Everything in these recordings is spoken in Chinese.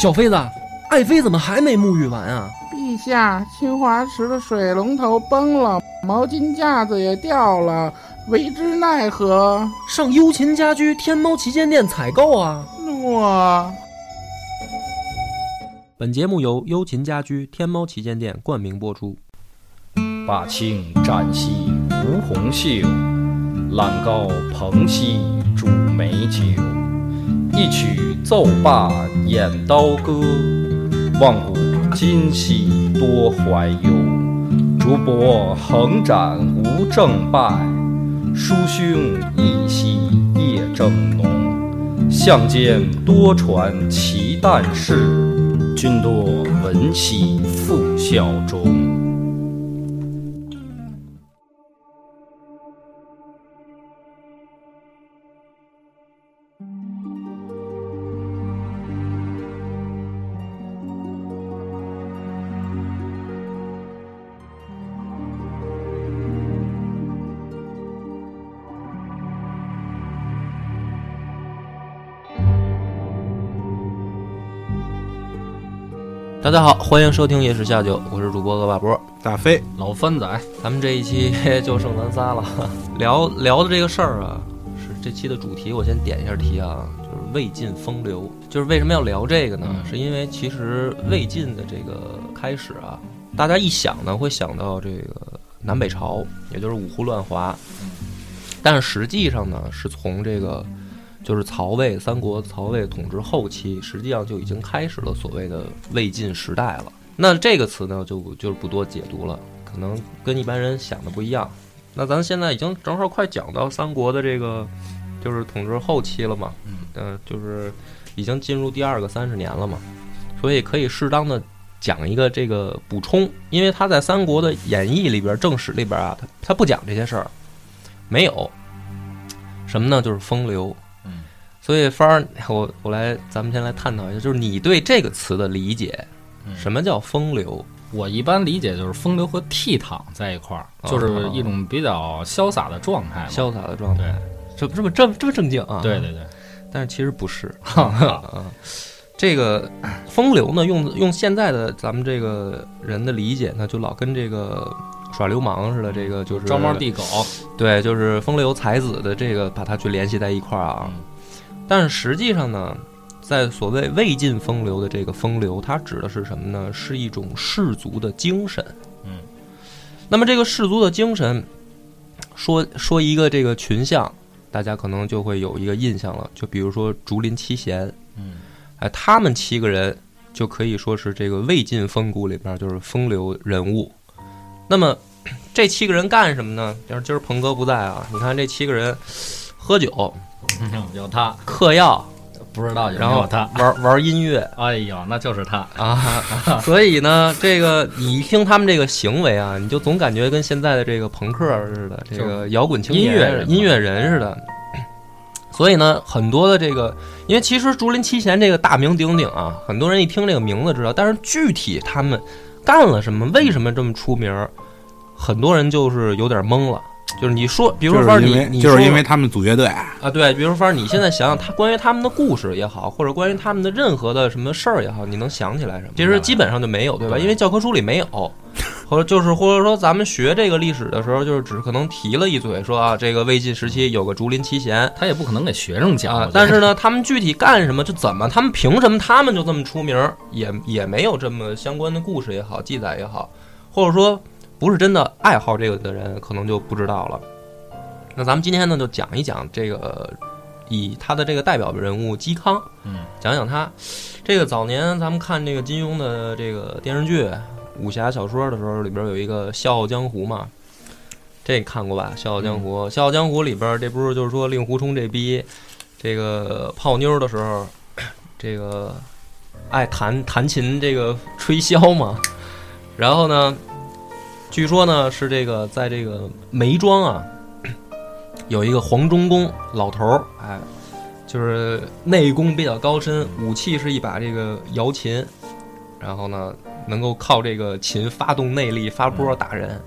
小妃子，爱妃怎么还没沐浴完啊？陛下，清华池的水龙头崩了，毛巾架子也掉了，为之奈何？上优琴家居天猫旗舰店采购啊！诺。本节目由优琴家居天猫旗舰店冠名播出。把青展兮吴红袖，揽高朋兮煮美酒。一曲奏罢演刀歌，望古今兮多怀忧。竹帛横展无正败，书兄一夕夜正浓。相间多传奇诞事，君多闻兮复效忠。大家好，欢迎收听《夜市下酒》，我是主播恶霸波大飞老番仔。咱们这一期就剩咱仨了，聊聊的这个事儿啊，是这期的主题。我先点一下题啊，就是魏晋风流。就是为什么要聊这个呢？是因为其实魏晋的这个开始啊，大家一想呢，会想到这个南北朝，也就是五胡乱华。但是实际上呢，是从这个。就是曹魏三国，曹魏统治后期，实际上就已经开始了所谓的魏晋时代了。那这个词呢，就就是不多解读了，可能跟一般人想的不一样。那咱现在已经正好快讲到三国的这个，就是统治后期了嘛，嗯，就是已经进入第二个三十年了嘛，所以可以适当的讲一个这个补充，因为他在三国的演义里边、正史里边啊，他他不讲这些事儿，没有什么呢，就是风流。所以，芳儿，我我来，咱们先来探讨一下，就是你对这个词的理解，什么叫风流？我一般理解就是风流和倜傥在一块儿，就是一种比较潇洒的状态。潇洒的状态，这这么这么这么正经啊？对对对，但是其实不是。这个风流呢，用用现在的咱们这个人的理解呢，就老跟这个耍流氓似的，这个就是招猫递狗。对，就是风流才子的这个，把它去联系在一块儿啊。但是实际上呢，在所谓魏晋风流的这个风流，它指的是什么呢？是一种士族的精神。嗯，那么这个士族的精神，说说一个这个群像，大家可能就会有一个印象了。就比如说竹林七贤，嗯，哎，他们七个人就可以说是这个魏晋风骨里边就是风流人物。那么这七个人干什么呢？要是今儿鹏哥不在啊，你看这七个人喝酒。有他嗑药，不知道，然后他玩玩音乐，哎呦，那就是他啊！所以呢，这个你一听他们这个行为啊，你就总感觉跟现在的这个朋克似的，这个摇滚青年、音乐音乐人似的。所以呢，很多的这个，因为其实竹林七贤这个大名鼎鼎啊，很多人一听这个名字知道，但是具体他们干了什么，为什么这么出名，很多人就是有点懵了。就是你说，比如说你，你就是因为他们组乐队啊，对，比如说你现在想想他关于他们的故事也好，或者关于他们的任何的什么事儿也好，你能想起来什么？其实基本上就没有，对吧？因为教科书里没有，或者就是或者说咱们学这个历史的时候，就是只可能提了一嘴，说啊，这个魏晋时期有个竹林七贤，他也不可能给学生讲。但是呢，他们具体干什么，就怎么，他们凭什么，他们就这么出名，也也没有这么相关的故事也好，记载也好，或者说。不是真的爱好这个的人，可能就不知道了。那咱们今天呢，就讲一讲这个，以他的这个代表人物嵇康，嗯，讲讲他。这个早年咱们看这个金庸的这个电视剧、武侠小说的时候，里边有一个《笑傲江湖》嘛，这看过吧？《笑傲江湖》《笑傲江湖》里边，这不是就是说令狐冲这逼，这个泡妞的时候，这个爱弹弹琴，这个吹箫嘛，然后呢？据说呢，是这个在这个眉庄啊，有一个黄忠公老头儿，哎，就是内功比较高深，武器是一把这个瑶琴，然后呢，能够靠这个琴发动内力发波打人。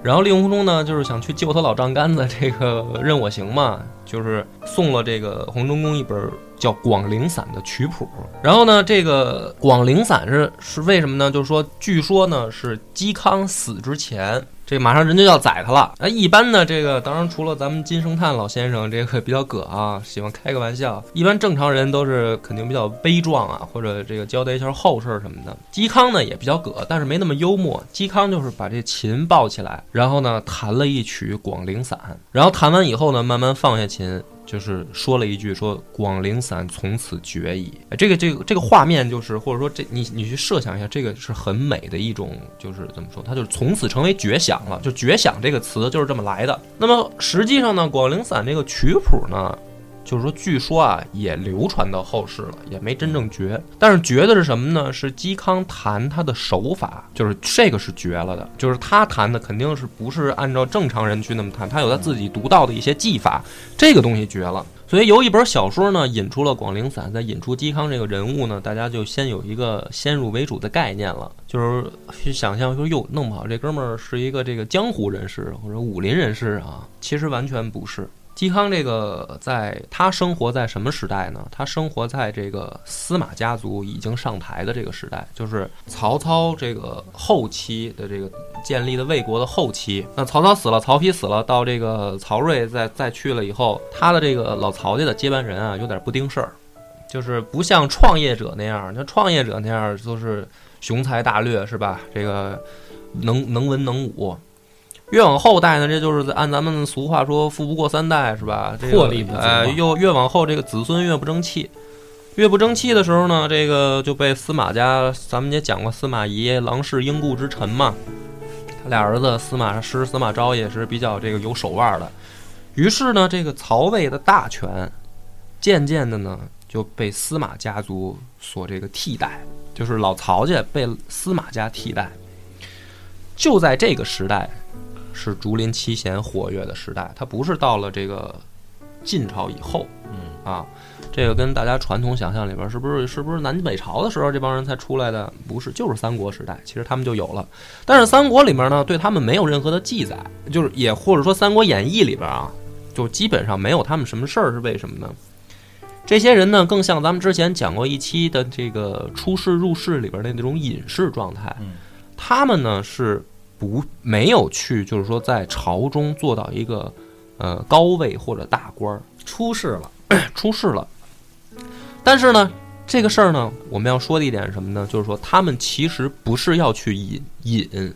然后令狐冲呢，就是想去救他老丈杆子，这个任我行嘛，就是送了这个黄忠公一本叫《广陵散》的曲谱。然后呢，这个《广陵散》是是为什么呢？就是说，据说呢是嵇康死之前。这马上人就要宰他了。那一般呢，这个当然除了咱们金圣叹老先生，这个比较葛啊，喜欢开个玩笑。一般正常人都是肯定比较悲壮啊，或者这个交代一下后事什么的。嵇康呢也比较葛，但是没那么幽默。嵇康就是把这琴抱起来，然后呢弹了一曲《广陵散》，然后弹完以后呢，慢慢放下琴。就是说了一句说“广陵散从此绝矣”，这个这个这个画面就是，或者说这你你去设想一下，这个是很美的一种，就是怎么说，它就是从此成为绝响了，就绝响这个词就是这么来的。那么实际上呢，广陵散这个曲谱呢？就是说，据说啊，也流传到后世了，也没真正绝。但是绝的是什么呢？是嵇康弹他的手法，就是这个是绝了的。就是他弹的肯定是不是按照正常人去那么弹，他有他自己独到的一些技法，这个东西绝了。所以由一本小说呢引出了《广陵散》，再引出嵇康这个人物呢，大家就先有一个先入为主的概念了，就是去想象说，哟，弄不好这哥们儿是一个这个江湖人士或者武林人士啊，其实完全不是。嵇康这个，在他生活在什么时代呢？他生活在这个司马家族已经上台的这个时代，就是曹操这个后期的这个建立的魏国的后期。那曹操死了，曹丕死了，到这个曹睿再再去了以后，他的这个老曹家的接班人啊，有点不盯事儿，就是不像创业者那样，像创业者那样就是雄才大略，是吧？这个能能文能武。越往后代呢，这就是按咱们俗话说“富不过三代”，是吧？魄力不足。哎，又越往后，这个子孙越不争气，越不争气的时候呢，这个就被司马家，咱们也讲过司马懿郎氏英故之臣嘛。他俩儿子司马师、司马昭也是比较这个有手腕的。于是呢，这个曹魏的大权，渐渐的呢就被司马家族所这个替代，就是老曹家被司马家替代。就在这个时代。是竹林七贤活跃的时代，它不是到了这个晋朝以后，嗯啊，这个跟大家传统想象里边是不是是不是南北朝的时候这帮人才出来的？不是，就是三国时代，其实他们就有了。但是三国里面呢，对他们没有任何的记载，就是也或者说《三国演义》里边啊，就基本上没有他们什么事儿，是为什么呢？这些人呢，更像咱们之前讲过一期的这个出世入世里边的那种隐士状态，他们呢是。不，没有去，就是说在朝中做到一个，呃，高位或者大官儿，出事了，出事了。但是呢，这个事儿呢，我们要说的一点是什么呢？就是说他们其实不是要去隐隐，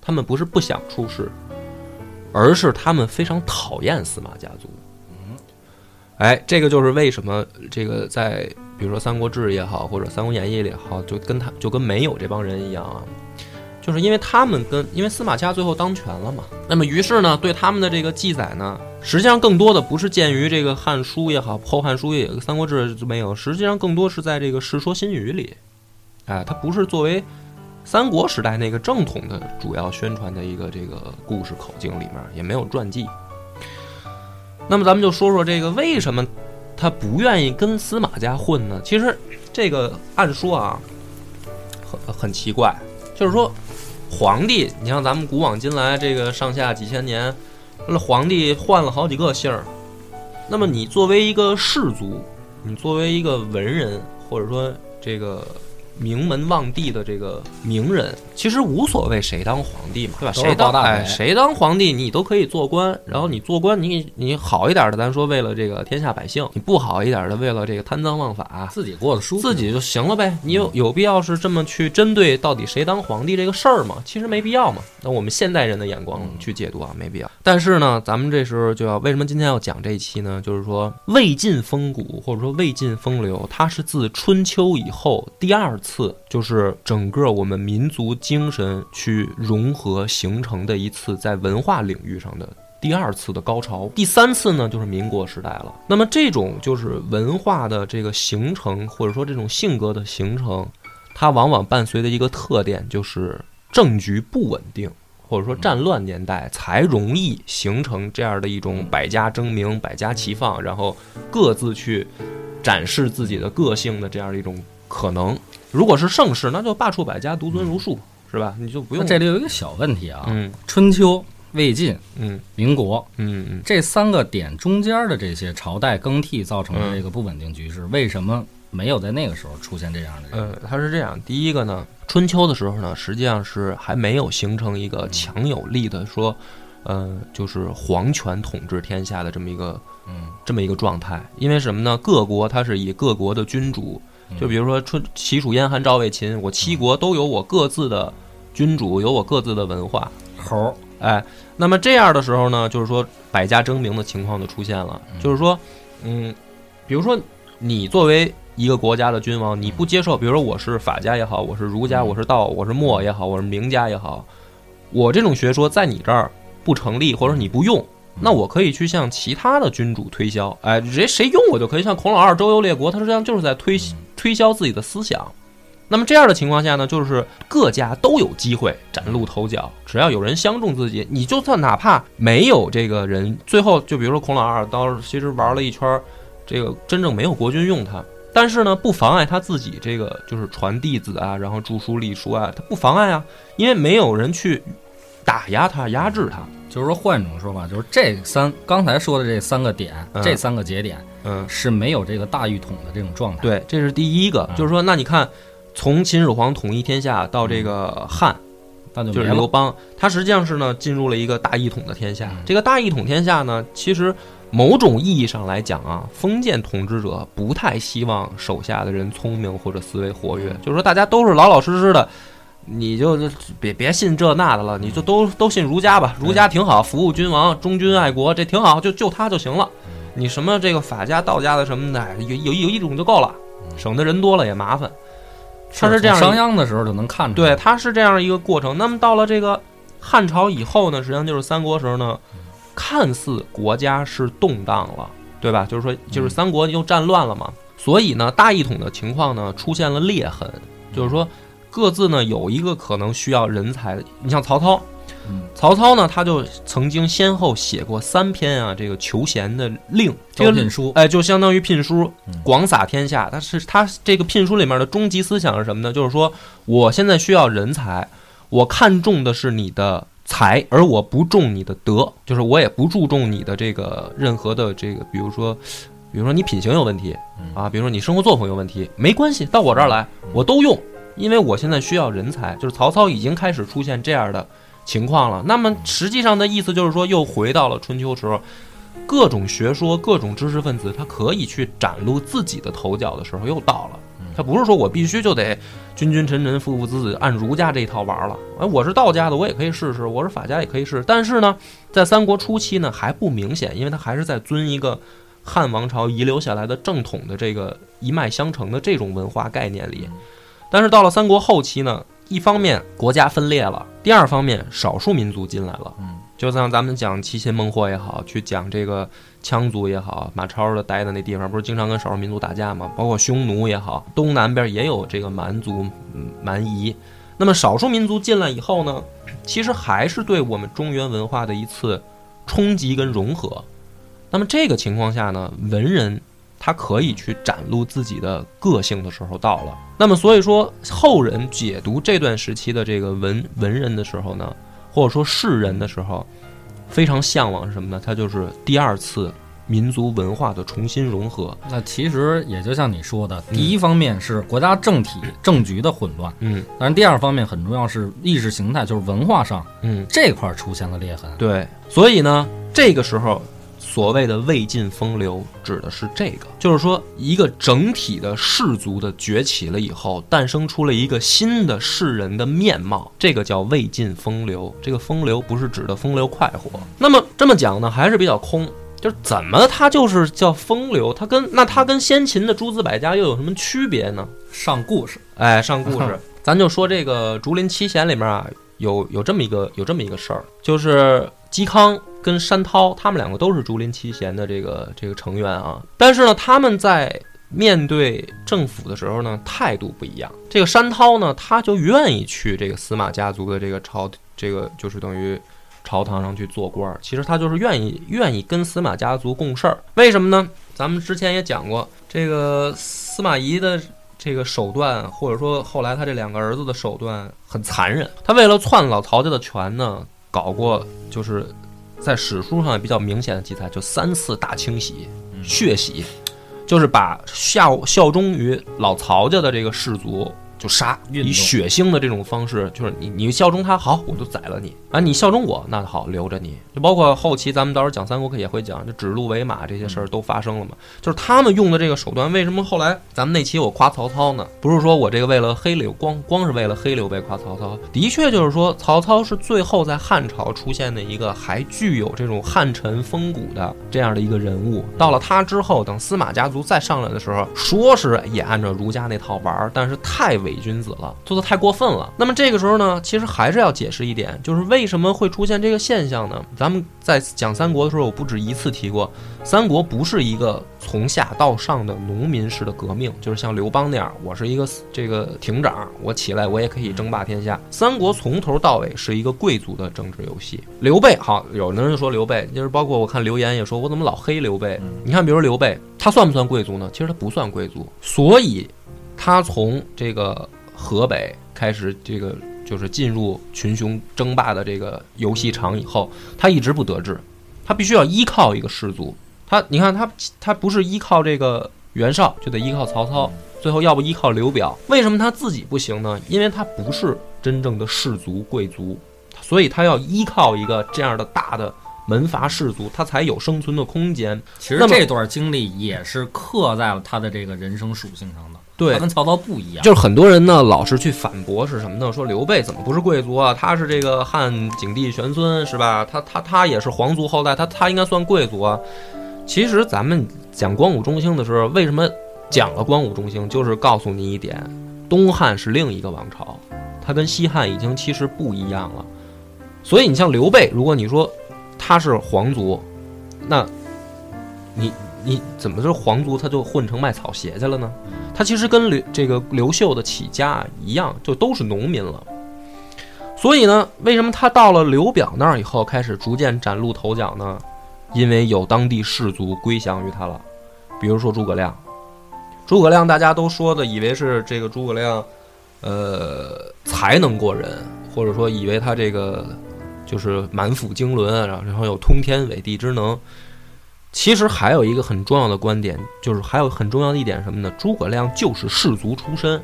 他们不是不想出事，而是他们非常讨厌司马家族。嗯，哎，这个就是为什么这个在比如说《三国志》也好，或者《三国演义》里也好，就跟他就跟没有这帮人一样啊。就是因为他们跟因为司马家最后当权了嘛，那么于是呢，对他们的这个记载呢，实际上更多的不是见于这个《汉书》也好，《后汉书》也《三国志》没有，实际上更多是在这个《世说新语》里，哎，它不是作为三国时代那个正统的主要宣传的一个这个故事口径里面，也没有传记。那么咱们就说说这个为什么他不愿意跟司马家混呢？其实这个按说啊，很很奇怪，就是说。皇帝，你像咱们古往今来这个上下几千年，那皇帝换了好几个姓儿。那么你作为一个士族，你作为一个文人，或者说这个。名门望帝的这个名人，其实无所谓谁当皇帝嘛，对吧？谁当哎，谁当皇帝你都可以做官。然后你做官，你你好一点的，咱说为了这个天下百姓；你不好一点的，为了这个贪赃枉法，自己过得舒服，自己就行了呗。你有有必要是这么去针对到底谁当皇帝这个事儿吗？其实没必要嘛。那我们现代人的眼光去解读啊，没必要。但是呢，咱们这时候就要为什么今天要讲这一期呢？就是说魏晋风骨或者说魏晋风流，它是自春秋以后第二。次就是整个我们民族精神去融合形成的一次在文化领域上的第二次的高潮，第三次呢就是民国时代了。那么这种就是文化的这个形成，或者说这种性格的形成，它往往伴随的一个特点就是政局不稳定，或者说战乱年代才容易形成这样的一种百家争鸣、百家齐放，然后各自去展示自己的个性的这样的一种可能。如果是盛世，那就罢黜百家，独尊儒术，是吧？你就不用。这里有一个小问题啊，嗯，春秋魏晋、嗯民国嗯嗯，这三个点中间的这些朝代更替造成的这个不稳定局势，为什么没有在那个时候出现这样的人？呃，它是这样，第一个呢，春秋的时候呢，实际上是还没有形成一个强有力的说，呃，就是皇权统治天下的这么一个嗯这么一个状态。因为什么呢？各国它是以各国的君主，就比如说春齐楚燕韩赵魏秦，我七国都有我各自的君主，有我各自的文化。猴儿，哎，那么这样的时候呢，就是说百家争鸣的情况就出现了。就是说，嗯，比如说你作为一个国家的君王，你不接受，比如说我是法家也好，我是儒家，我是道，我是墨也好，我是名家也好，我这种学说在你这儿不成立，或者你不用。那我可以去向其他的君主推销，哎，谁谁用我就可以像孔老二周游列国，他实际上就是在推推销自己的思想。那么这样的情况下呢，就是各家都有机会崭露头角，只要有人相中自己，你就算哪怕没有这个人，最后就比如说孔老二，当时其实玩了一圈，这个真正没有国君用他，但是呢，不妨碍他自己这个就是传弟子啊，然后著书立说啊，他不妨碍啊，因为没有人去打压他、压制他。就是说换一种说法，就是这三刚才说的这三个点，嗯这三个节点嗯，是没有这个大一统的这种状态。，对，这是第一个，嗯就是说，那你看，从秦始皇统一天下到这个汉，那就。就是刘邦，他实际上是呢进入了一个大一统的天下。嗯这个大一统天下呢，其实某种意义上来讲啊，封建统治者不太希望手下的人聪明或者思维活跃，就是说大家都是老老实实的。你就别别信这那的了，你就都都信儒家吧，儒家挺好，服务君王，忠君爱国，这挺好，就就他就行了。你什么这个法家、道家的什么的，有有有一种就够了，省得人多了也麻烦。他是这样商鞅的时候就能看出来。对，他是这样一个过程。那么到了这个汉朝以后呢，实际上就是三国时候呢，看似国家是动荡了，对吧？就是说，就是三国又战乱了嘛，所以呢，大一统的情况呢出现了裂痕，就是说各自呢有一个可能需要人才。你像曹操，嗯曹操呢，他就曾经先后写过三篇啊这个求贤的令，这个招聘书，哎，就相当于聘书嗯，广撒天下。他是他这个聘书里面的终极思想是什么呢？就是说，我现在需要人才，我看重的是你的才，而我不重你的德，就是我也不注重你的这个任何的这个，比如说，比如说你品行有问题嗯啊，比如说你生活作风有问题，没关系，到我这儿来，我都用，因为我现在需要人才。就是曹操已经开始出现这样的情况了。那么实际上的意思就是说，又回到了春秋时候。各种学说、各种知识分子，他可以去展露自己的头角的时候又到了。他不是说我必须就得君君臣臣、父父子子按儒家这一套玩了。哎，我是道家的，我也可以试试；我是法家也可以试。但是呢，在三国初期呢还不明显，因为他还是在遵一个汉王朝遗留下来的正统的这个一脉相承的这种文化概念里。但是到了三国后期呢，一方面国家分裂了，第二方面少数民族进来了。嗯，就像咱们讲齐秦孟获也好，去讲这个羌族也好，马超的待的那地方不是经常跟少数民族打架吗？包括匈奴也好，东南边也有这个蛮族、嗯蛮夷。那么少数民族进来以后呢，其实还是对我们中原文化的一次冲击跟融合。那么这个情况下呢，文人他可以去展露自己的个性的时候到了。那么所以说，后人解读这段时期的这个文文人的时候呢，或者说士人的时候，非常向往是什么呢？他就是第二次民族文化的重新融合。那其实也就像你说的，第一方面是国家政体政局的混乱，嗯但是第二方面很重要是意识形态，就是文化上嗯，这块儿出现了裂痕。对。所以呢，这个时候所谓的魏晋风流指的是这个，就是说一个整体的氏族的崛起了以后，诞生出了一个新的世人的面貌，这个叫魏晋风流。这个风流不是指的风流快活。那么这么讲呢，还是比较空。就是怎么它就是叫风流？它跟那它跟先秦的诸子百家又有什么区别呢？上故事，哎，上故事，咱就说这个竹林七贤里面啊，有有这么一个有这么一个事儿，就是嵇康跟山涛他们两个都是竹林七贤的这个这个成员啊，但是呢，他们在面对政府的时候呢，态度不一样。这个山涛呢，他就愿意去这个司马家族的这个朝，这个就是等于朝堂上去做官儿。其实他就是愿意愿意跟司马家族共事儿。为什么呢？咱们之前也讲过，这个司马懿的这个手段，或者说后来他这两个儿子的手段很残忍。他为了篡老曹家的权呢，搞过，就是在史书上也比较明显的记载，就三次大清洗、血洗，就是把效效忠于老曹家的这个士族就杀，以血腥的这种方式，就是你你效忠他好，我就宰了你啊！你效忠我，那好留着你。就包括后期咱们到时候讲三国课也会讲，就指鹿为马这些事儿都发生了嘛。就是他们用的这个手段，为什么后来咱们那期我夸曹操呢？不是说我这个为了黑刘光，光是为了黑刘备夸曹操，的确就是说曹操是最后在汉朝出现的一个还具有这种汉臣风骨的这样的一个人物。到了他之后，等司马家族再上来的时候，说是也按照儒家那套玩儿，但是太伪君子了，做的太过分了。那么这个时候呢，其实还是要解释一点，就是为什么会出现这个现象呢？咱们在讲三国的时候，我不止一次提过，三国不是一个从下到上的农民式的革命，就是像刘邦那样，我是一个这个亭长，我起来我也可以争霸天下。三国从头到尾是一个贵族的政治游戏。刘备好，有的人就说刘备，就是包括我看留言也说，我怎么老黑刘备？你看，比如刘备，他算不算贵族呢？其实他不算贵族，所以他从这个河北开始，这个就是进入群雄争霸的这个游戏场以后，他一直不得志，他必须要依靠一个氏族。他，你看他，他不是依靠这个袁绍，就得依靠曹操，最后要不依靠刘表。为什么他自己不行呢？因为他不是真正的氏族贵族，所以他要依靠一个这样的大的门阀氏族，他才有生存的空间。其实这段经历也是刻在了他的这个人生属性上的。对他跟曹操不一样。就是很多人呢，老是去反驳是什么呢？说刘备怎么不是贵族啊？他是这个汉景帝玄孙是吧？他他他也是皇族后代，他他应该算贵族啊。其实咱们讲光武中兴的时候，为什么讲了光武中兴？就是告诉你一点，东汉是另一个王朝，它跟西汉已经其实不一样了。所以你像刘备，如果你说他是皇族，那你你怎么说皇族他就混成卖草鞋去了呢？他其实跟刘这个刘秀的起家一样，就都是农民了。所以呢，为什么他到了刘表那儿以后，开始逐渐崭露头角呢？因为有当地士族归降于他了，比如说诸葛亮。诸葛亮大家都说的以为是这个诸葛亮，呃，才能过人，或者说以为他这个就是满腹经纶，然后然后有通天纬地之能。其实还有一个很重要的观点，就是还有很重要的一点什么呢？诸葛亮就是士族出身，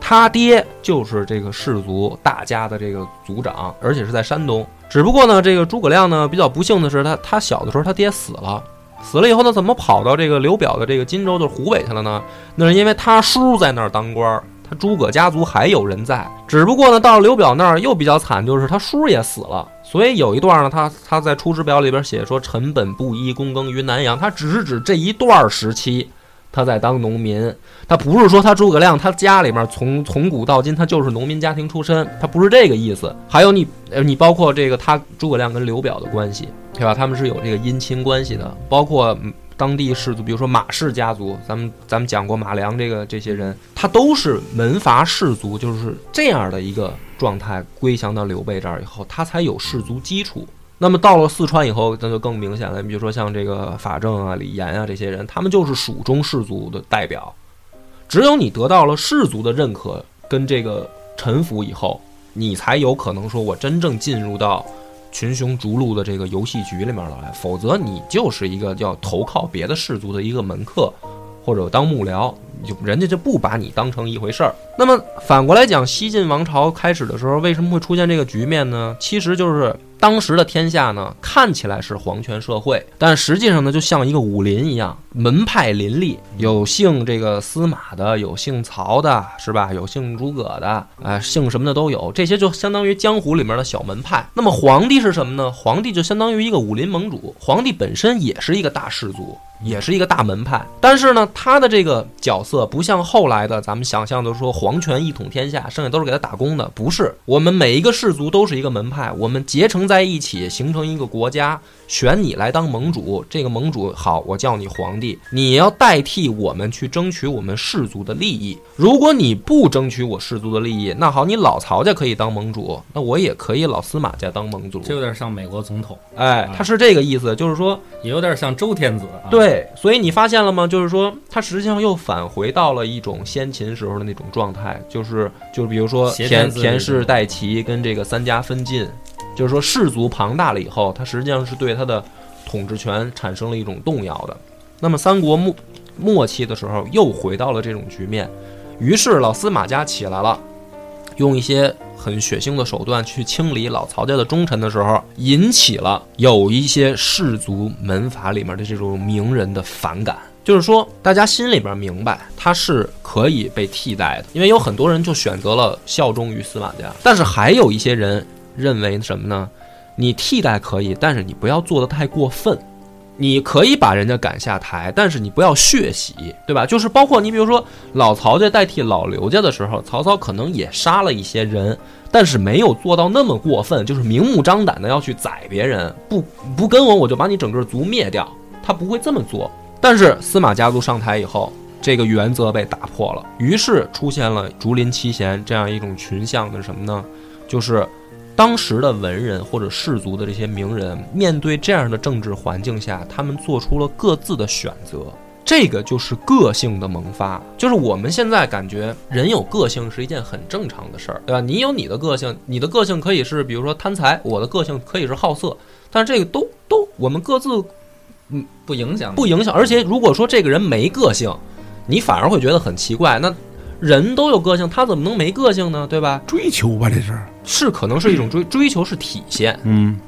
他爹就是这个士族大家的这个族长，而且是在山东。只不过呢，这个诸葛亮呢比较不幸的是，他他小的时候他爹死了，死了以后呢，怎么跑到这个刘表的这个荆州，就是湖北去了呢？那是因为他叔在那儿当官儿，他诸葛家族还有人在。只不过呢，到了刘表那儿又比较惨，就是他叔也死了。所以有一段呢，他他在《出师表》里边写说：“臣本布衣，躬耕于南阳。”他只是指这一段时期他在当农民，他不是说他诸葛亮他家里面从 从古到今他就是农民家庭出身，他不是这个意思。还有你呃，你包括这个他诸葛亮跟刘表的关系，对吧？他们是有这个姻亲关系的，包括当地氏族，比如说马氏家族，咱们咱们讲过马良这个这些人，他都是门阀士族，就是这样的一个状态归降到刘备这儿以后，他才有氏族基础。那么到了四川以后，那就更明显了。你比如说像这个法正啊、李严啊这些人，他们就是蜀中氏族的代表。只有你得到了氏族的认可跟这个臣服以后，你才有可能说我真正进入到群雄逐鹿的这个游戏局里面来。否则你就是一个要投靠别的氏族的一个门客，或者当幕僚，就人家就不把你当成一回事儿。那么反过来讲，西晋王朝开始的时候，为什么会出现这个局面呢？其实就是当时的天下呢，看起来是皇权社会，但实际上呢，就像一个武林一样，门派林立，有姓这个司马的，有姓曹的，是吧？有姓诸葛的，啊、姓什么的都有，这些就相当于江湖里面的小门派。那么皇帝是什么呢？皇帝就相当于一个武林盟主，皇帝本身也是一个大氏族。也是一个大门派，但是呢，他的这个角色不像后来的咱们想象的说皇权一统天下，剩下都是给他打工的，不是。我们每一个氏族都是一个门派，我们结成在一起，形成一个国家，选你来当盟主。这个盟主好，我叫你皇帝，你要代替我们去争取我们氏族的利益。如果你不争取我氏族的利益，那好，你老曹家可以当盟主，那我也可以老司马家当盟主。这有点像美国总统，哎，他是这个意思，就是说。也有点像周天子啊。对对，所以你发现了吗？就是说，他实际上又返回到了一种先秦时候的那种状态，就是就是比如说挟田田氏代齐跟这个三家分晋，就是说氏族庞大了以后，他实际上是对他的统治权产生了一种动摇的。那么三国末末期的时候，又回到了这种局面，于是老司马家起来了，用一些很血腥的手段去清理老曹家的忠臣的时候，引起了有一些氏族门阀里面的这种名人的反感。就是说，大家心里边明白他是可以被替代的，因为有很多人就选择了效忠于司马家，但是还有一些人认为什么呢？你替代可以，但是你不要做得太过分。你可以把人家赶下台，但是你不要血洗，对吧？就是包括你比如说老曹家代替老刘家的时候，曹操可能也杀了一些人，但是没有做到那么过分，就是明目张胆的要去宰别人，不不跟我我就把你整个族灭掉，他不会这么做。但是司马家族上台以后，这个原则被打破了，于是出现了竹林七贤这样一种群像的什么呢？就是当时的文人或者士族的这些名人，面对这样的政治环境下，他们做出了各自的选择。这个就是个性的萌发，就是我们现在感觉人有个性是一件很正常的事儿，对吧？你有你的个性，你的个性可以是比如说贪财，我的个性可以是好色，但是这个都都我们各自不影响不影响。而且如果说这个人没个性，你反而会觉得很奇怪。那人都有个性，他怎么能没个性呢？对吧？追求吧，这是。是可能是一种追追求是体现，嗯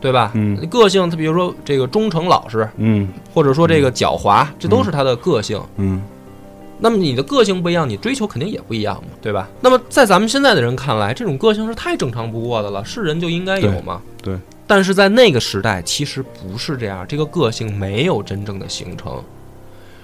对吧？嗯个性，他比如说这个忠诚老实，嗯或者说这个狡猾，这都是他的个性。嗯那么你的个性不一样，你追求肯定也不一样嘛，对吧？那么在咱们现在的人看来，这种个性是太正常不过的了，是人就应该有嘛？对对但是在那个时代，其实不是这样，这个个性没有真正的形成，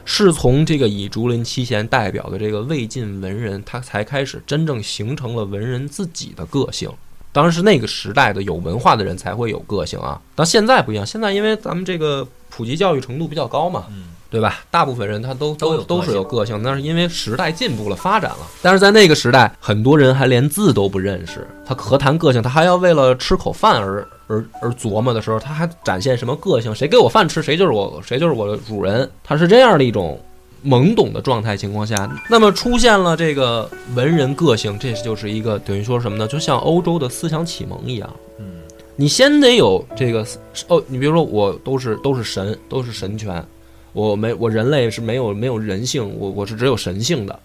是从这个以竹林七贤代表的这个魏晋文人，他才开始真正形成了文人自己的个性。当然是那个时代的有文化的人才会有个性啊，但现在不一样，现在因为咱们这个普及教育程度比较高嘛，嗯，对吧？大部分人他都都都是有个性，那是因为时代进步了，发展了。但是在那个时代，很多人还连字都不认识，他何谈个性？他还要为了吃口饭而而而琢磨的时候，他还展现什么个性？谁给我饭吃，谁就是我，谁就是我的主人。他是这样的一种懵懂的状态情况下，那么出现了这个文人个性，这就是一个等于说什么呢？就像欧洲的思想启蒙一样。嗯，你先得有这个哦，你比如说我都是都是神，都是神权，我没我人类是没有没有人性，我我是只有神性的。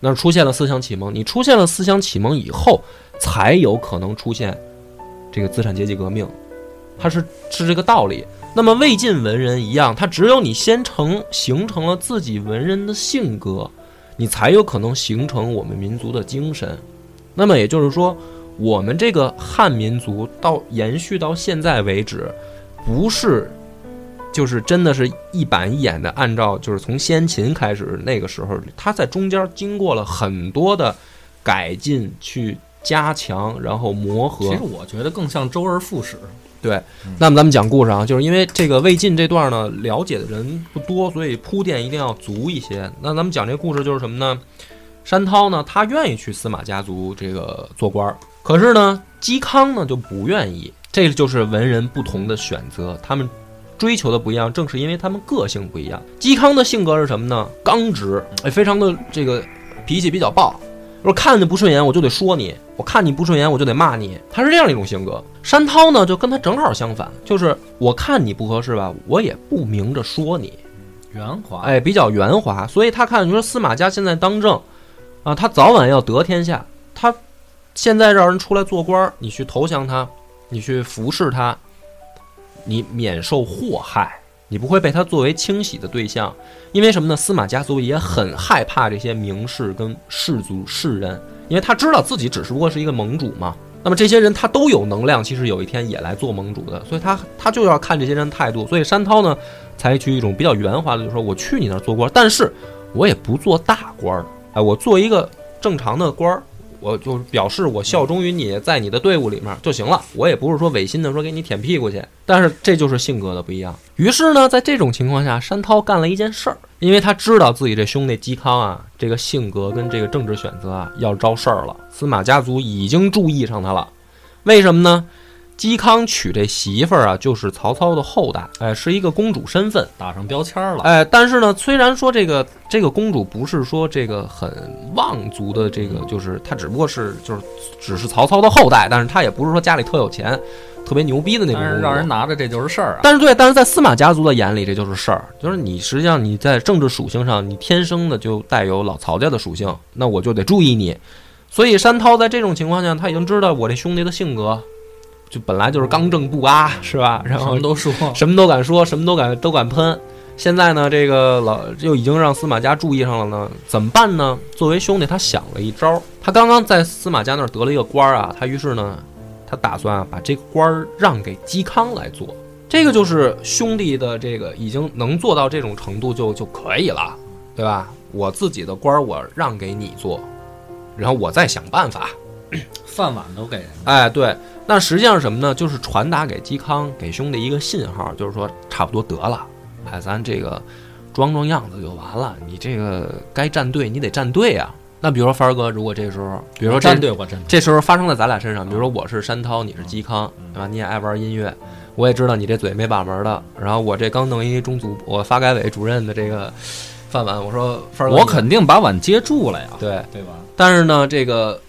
那出现了思想启蒙，你出现了思想启蒙以后，才有可能出现这个资产阶级革命，它是是这个道理。那么魏晋文人一样，他只有你先成形成了自己文人的性格，你才有可能形成我们民族的精神。那么也就是说，我们这个汉民族到延续到现在为止，不是就是真的是一板一眼的按照就是从先秦开始那个时候，它在中间经过了很多的改进去加强，然后磨合。其实我觉得更像周而复始。对，那么咱们讲故事啊，就是因为这个魏晋这段呢，了解的人不多，所以铺垫一定要足一些。那咱们讲这个故事就是什么呢？山涛呢，他愿意去司马家族这个做官儿，可是呢，嵇康呢就不愿意。这就是文人不同的选择，他们追求的不一样，正是因为他们个性不一样。嵇康的性格是什么呢？刚直，哎，非常的这个脾气比较暴。我看你不顺眼，我就得说你；我看你不顺眼，我就得骂你。他是这样一种性格。山涛呢，就跟他正好相反，就是我看你不合适吧，我也不明着说你，圆滑，哎，比较圆滑。所以他看，你说司马家现在当政，啊，他早晚要得天下。他现在让人出来做官儿，你去投降他，你去服侍他，你免受祸害，你不会被他作为清洗的对象。因为什么呢？司马家族也很害怕这些名士跟士族士人，因为他知道自己只是不过是一个盟主嘛。那么这些人他都有能量，其实有一天也来做盟主的，所以他他就要看这些人态度。所以山涛呢，采取一种比较圆滑的，就是说我去你那儿做官，但是我也不做大官儿，哎，我做一个正常的官儿，我就表示我效忠于你，在你的队伍里面就行了。我也不是说违心的说给你舔屁股去，但是这就是性格的不一样。于是呢，在这种情况下，山涛干了一件事儿，因为他知道自己这兄弟嵇康啊，这个性格跟这个政治选择啊要招事儿了。司马家族已经注意上他了，为什么呢？嵇康娶这媳妇儿啊，就是曹操的后代，哎，是一个公主身份，打上标签了。哎，但是呢，虽然说这个这个公主不是说这个很望族的这个，就是她只不过是就是只是曹操的后代，但是她也不是说家里特有钱、特别牛逼的那种让人拿着这就是事儿啊。但是对，但是在司马家族的眼里，这就是事儿，就是你实际上你在政治属性上，你天生的就带有老曹家的属性，那我就得注意你。所以山涛在这种情况下，他已经知道我这兄弟的性格，就本来就是刚正不阿，是吧？然后什么都说，什么都敢说，什么都敢都敢喷。现在呢，这个老就已经让司马家注意上了呢，怎么办呢？作为兄弟，他想了一招。他刚刚在司马家那儿得了一个官儿啊，他于是呢，他打算啊把这个官儿让给嵇康来做。这个就是兄弟的这个已经能做到这种程度就就可以了，对吧？我自己的官儿我让给你做，然后我再想办法。饭碗都给人。哎，对，那实际上是什么呢？就是传达给嵇康给兄弟一个信号，就是说差不多得了，哎，咱这个装装样子就完了。你这个该站队，你得站队啊。那比如说帆儿哥，如果这时候，比如说站队我真这时候发生在咱俩身上，比如说我是山涛，你是嵇康，对吧？你也爱玩音乐，我也知道你这嘴没把门的。然后我这刚弄一中组，我发改委主任的这个饭碗，我说帆儿哥，我肯定把碗接住了呀，对。对吧？但是呢，这个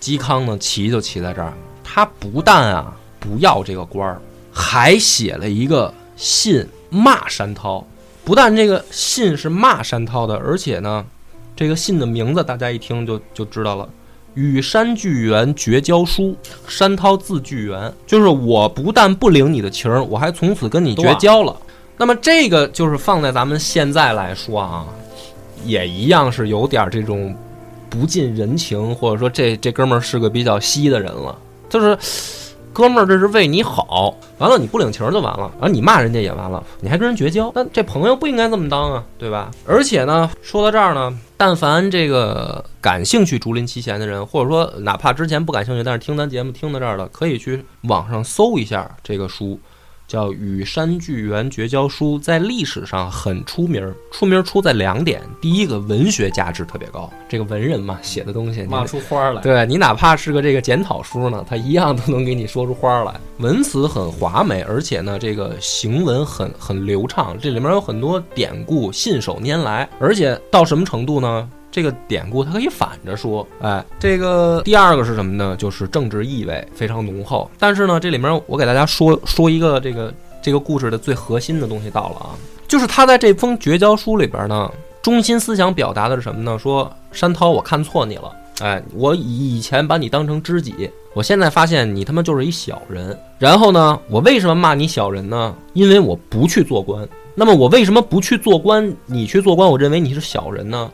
嵇康呢，骑就骑在这儿，他不但啊不要这个官儿，还写了一个信骂山涛。不但这个信是骂山涛的，而且呢，这个信的名字大家一听就就知道了，《与山巨源绝交书》。山涛字巨源，就是我不但不领你的情儿，我还从此跟你绝交了。那么这个就是放在咱们现在来说啊，也一样是有点这种不近人情，或者说这这哥们儿是个比较稀的人了。就是哥们儿，这是为你好，完了你不领情就完了，然后你骂人家也完了，你还跟人绝交，那这朋友不应该这么当啊，对吧？而且呢，说到这儿呢，但凡这个感兴趣竹林七贤的人，或者说哪怕之前不感兴趣，但是听咱节目听到这儿了，可以去网上搜一下这个书。叫《与山巨源绝交书》，在历史上很出名儿，出名儿出在两点：第一个，文学价值特别高，这个文人嘛，写的东西，你骂出花来。对你哪怕是个这个检讨书呢，他一样都能给你说出花来。文词很华美，而且呢，这个行文很很流畅，这里面有很多典故信手拈来，而且到什么程度呢？这个典故它可以反着说，哎，这个第二个是什么呢？就是政治意味非常浓厚。但是呢，这里面我给大家说说一个这个这个故事的最核心的东西到了啊，就是他在这封绝交书里边呢，中心思想表达的是什么呢？说山涛，我看错你了，哎，我以以前把你当成知己，我现在发现你他妈就是一小人。然后呢，我为什么骂你小人呢？因为我不去做官。那么我为什么不去做官？你去做官，我认为你是小人呢？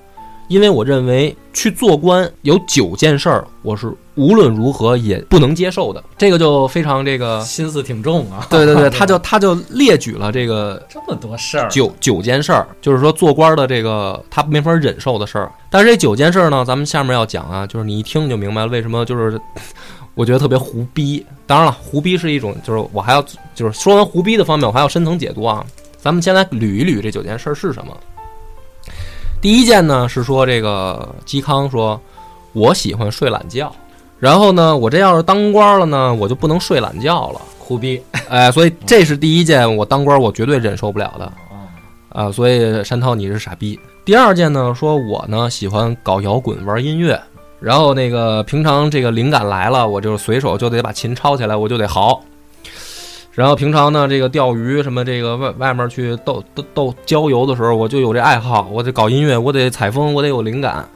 因为我认为去做官有九件事儿，我是无论如何也不能接受的。这个就非常这个，心思挺重啊。对对对，他就他就列举了这个这么多事儿，九九件事儿，就是说做官的这个他没法忍受的事儿。但是这九件事儿呢，咱们下面要讲啊，就是你一听就明白了为什么就是我觉得特别胡逼。当然了，胡逼是一种，就是我还要就是说完胡逼的方面，我还要深层解读啊。咱们先来捋一捋这九件事儿是什么。第一件呢是说这个嵇康说，我喜欢睡懒觉，然后呢，我这要是当官了呢，我就不能睡懒觉了，苦逼。哎，所以这是第一件我当官我绝对忍受不了的啊。所以山涛你是傻逼。第二件呢，说我呢喜欢搞摇滚玩音乐，然后那个平常这个灵感来了，我就随手就得把琴抄起来，我就得嚎。然后平常呢，这个钓鱼什么，这个外外面去逗逗逗郊游的时候，我就有这爱好，我得搞音乐，我得采风，我得有灵感。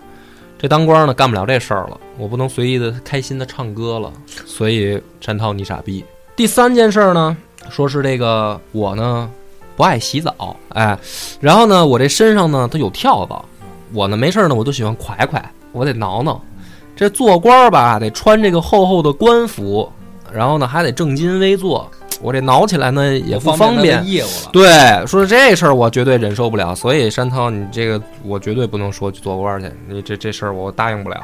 这当官呢，干不了这事儿了，我不能随意的开心的唱歌了。所以山涛你傻逼。第三件事呢，说是这个我呢不爱洗澡，哎，然后呢我这身上呢它有跳蚤，我呢没事呢我就喜欢蒯蒯，我得挠挠。这做官吧得穿这个厚厚的官服，然后呢还得正襟危坐。我这挠起来呢也不方便，业务了。对，说这事儿我绝对忍受不了，所以山涛，你这个我绝对不能说去做官去，你这这事儿我答应不了。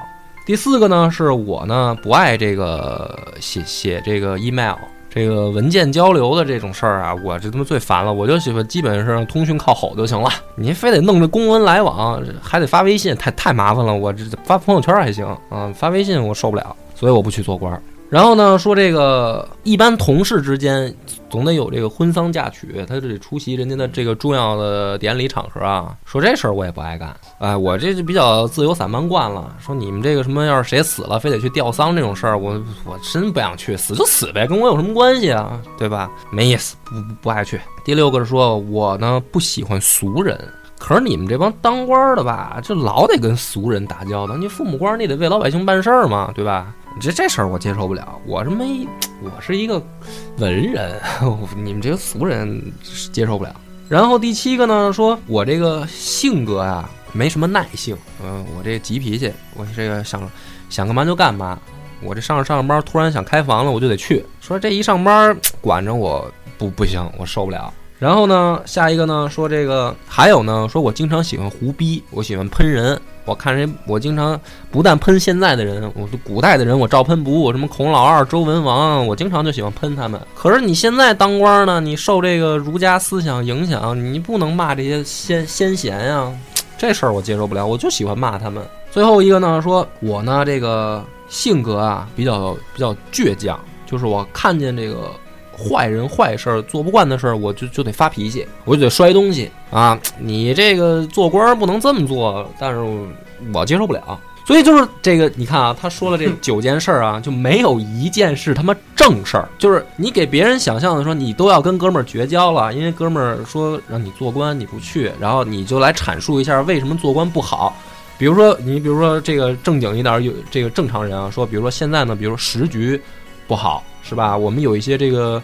第四个呢，是我呢不爱这个写写这个 email 这个文件交流的这种事儿啊，我这他妈最烦了。我就喜欢基本上通讯靠吼就行了，你非得弄这公文来往，还得发微信，太太麻烦了。我这发朋友圈还行啊，发微信我受不了，所以我不去做官。然后呢，说这个一般同事之间总得有这个婚丧嫁娶，他这得出席人家的这个重要的典礼场合啊。说这事儿我也不爱干，哎，我这就比较自由散漫惯了。说你们这个什么，要是谁死了，非得去吊丧这种事儿，我我真不想去，死就死呗，跟我有什么关系啊？对吧？没意思，不不爱去。第六个是说我呢不喜欢俗人。可是你们这帮当官的吧，就老得跟俗人打交道。你父母官，你得为老百姓办事儿嘛，对吧？这这事儿我接受不了。我是没，我是一个文人，你们这些俗人接受不了。然后第七个呢，说我这个性格啊，没什么耐性。嗯，我这急脾气，我这个想想干嘛就干嘛。我这上着上着班，突然想开房了，我就得去。说这一上班 管着我不不行，我受不了。然后呢，下一个呢说这个还有呢，说我经常喜欢胡逼，我喜欢喷人。我看人，我经常不但喷现在的人，我古代的人我照喷不误。什么孔老二、周文王，我经常就喜欢喷他们。可是你现在当官呢，你受这个儒家思想影响，你不能骂这些先先贤呀，这事儿我接受不了。我就喜欢骂他们。最后一个呢，说我呢这个性格啊比较比较倔强，就是我看见这个。坏人坏事儿做不惯的事儿，我就就得发脾气，我就得摔东西啊！你这个做官不能这么做，但是我接受不了。所以就是这个，你看啊，他说了这九件事儿啊，就没有一件是他妈正事儿。就是你给别人想象的说，你都要跟哥们儿绝交了，因为哥们儿说让你做官你不去，然后你就来阐述一下为什么做官不好。比如说你，比如说这个正经一点，有这个正常人啊，说，比如说现在呢，比如说时局不好。是吧？我们有一些这个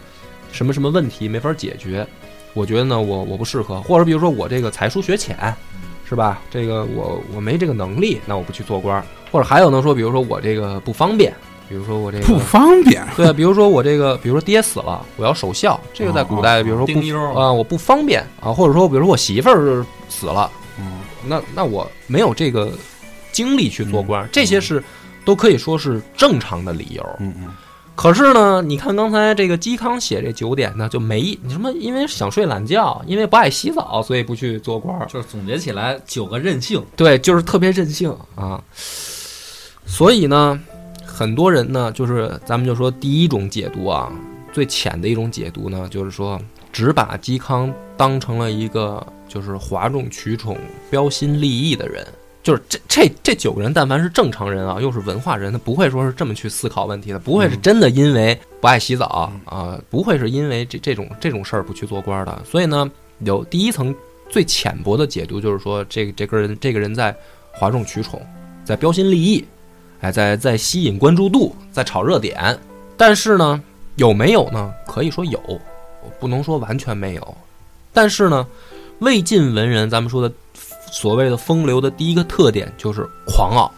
什么什么问题没法解决，我觉得呢，我我不适合，或者比如说我这个才疏学浅，是吧？这个我我没这个能力，那我不去做官。或者还有呢，说比如说我这个不方便，比如说我这个不方便，对，比如说我这个，比如说爹死了，我要守孝，这个在古代，比如说不啊，我不方便啊，或者说比如说我媳妇儿死了，嗯那那我没有这个精力去做官，这些是都可以说是正常的理由。嗯嗯。可是呢，你看刚才这个嵇康写这九点呢，就没你什么，因为想睡懒觉，因为不爱洗澡，所以不去做官。就是总结起来九个任性，对，就是特别任性啊。所以呢，很多人呢，就是咱们就说第一种解读啊，最浅的一种解读呢，就是说只把嵇康当成了一个就是哗众取宠、标新立异的人。就是这这这九个人，但凡是正常人啊，又是文化人，他不会说是这么去思考问题的，不会是真的因为不爱洗澡啊，不会是因为这这种这种事儿不去做官的。所以呢，有第一层最浅薄的解读，就是说这这个人这个人在哗众取宠，在标新立异，哎，在在吸引关注度，在炒热点。但是呢，有没有呢？可以说有，不能说完全没有。但是呢，魏晋文人，咱们说的。所谓的风流的第一个特点就是狂傲，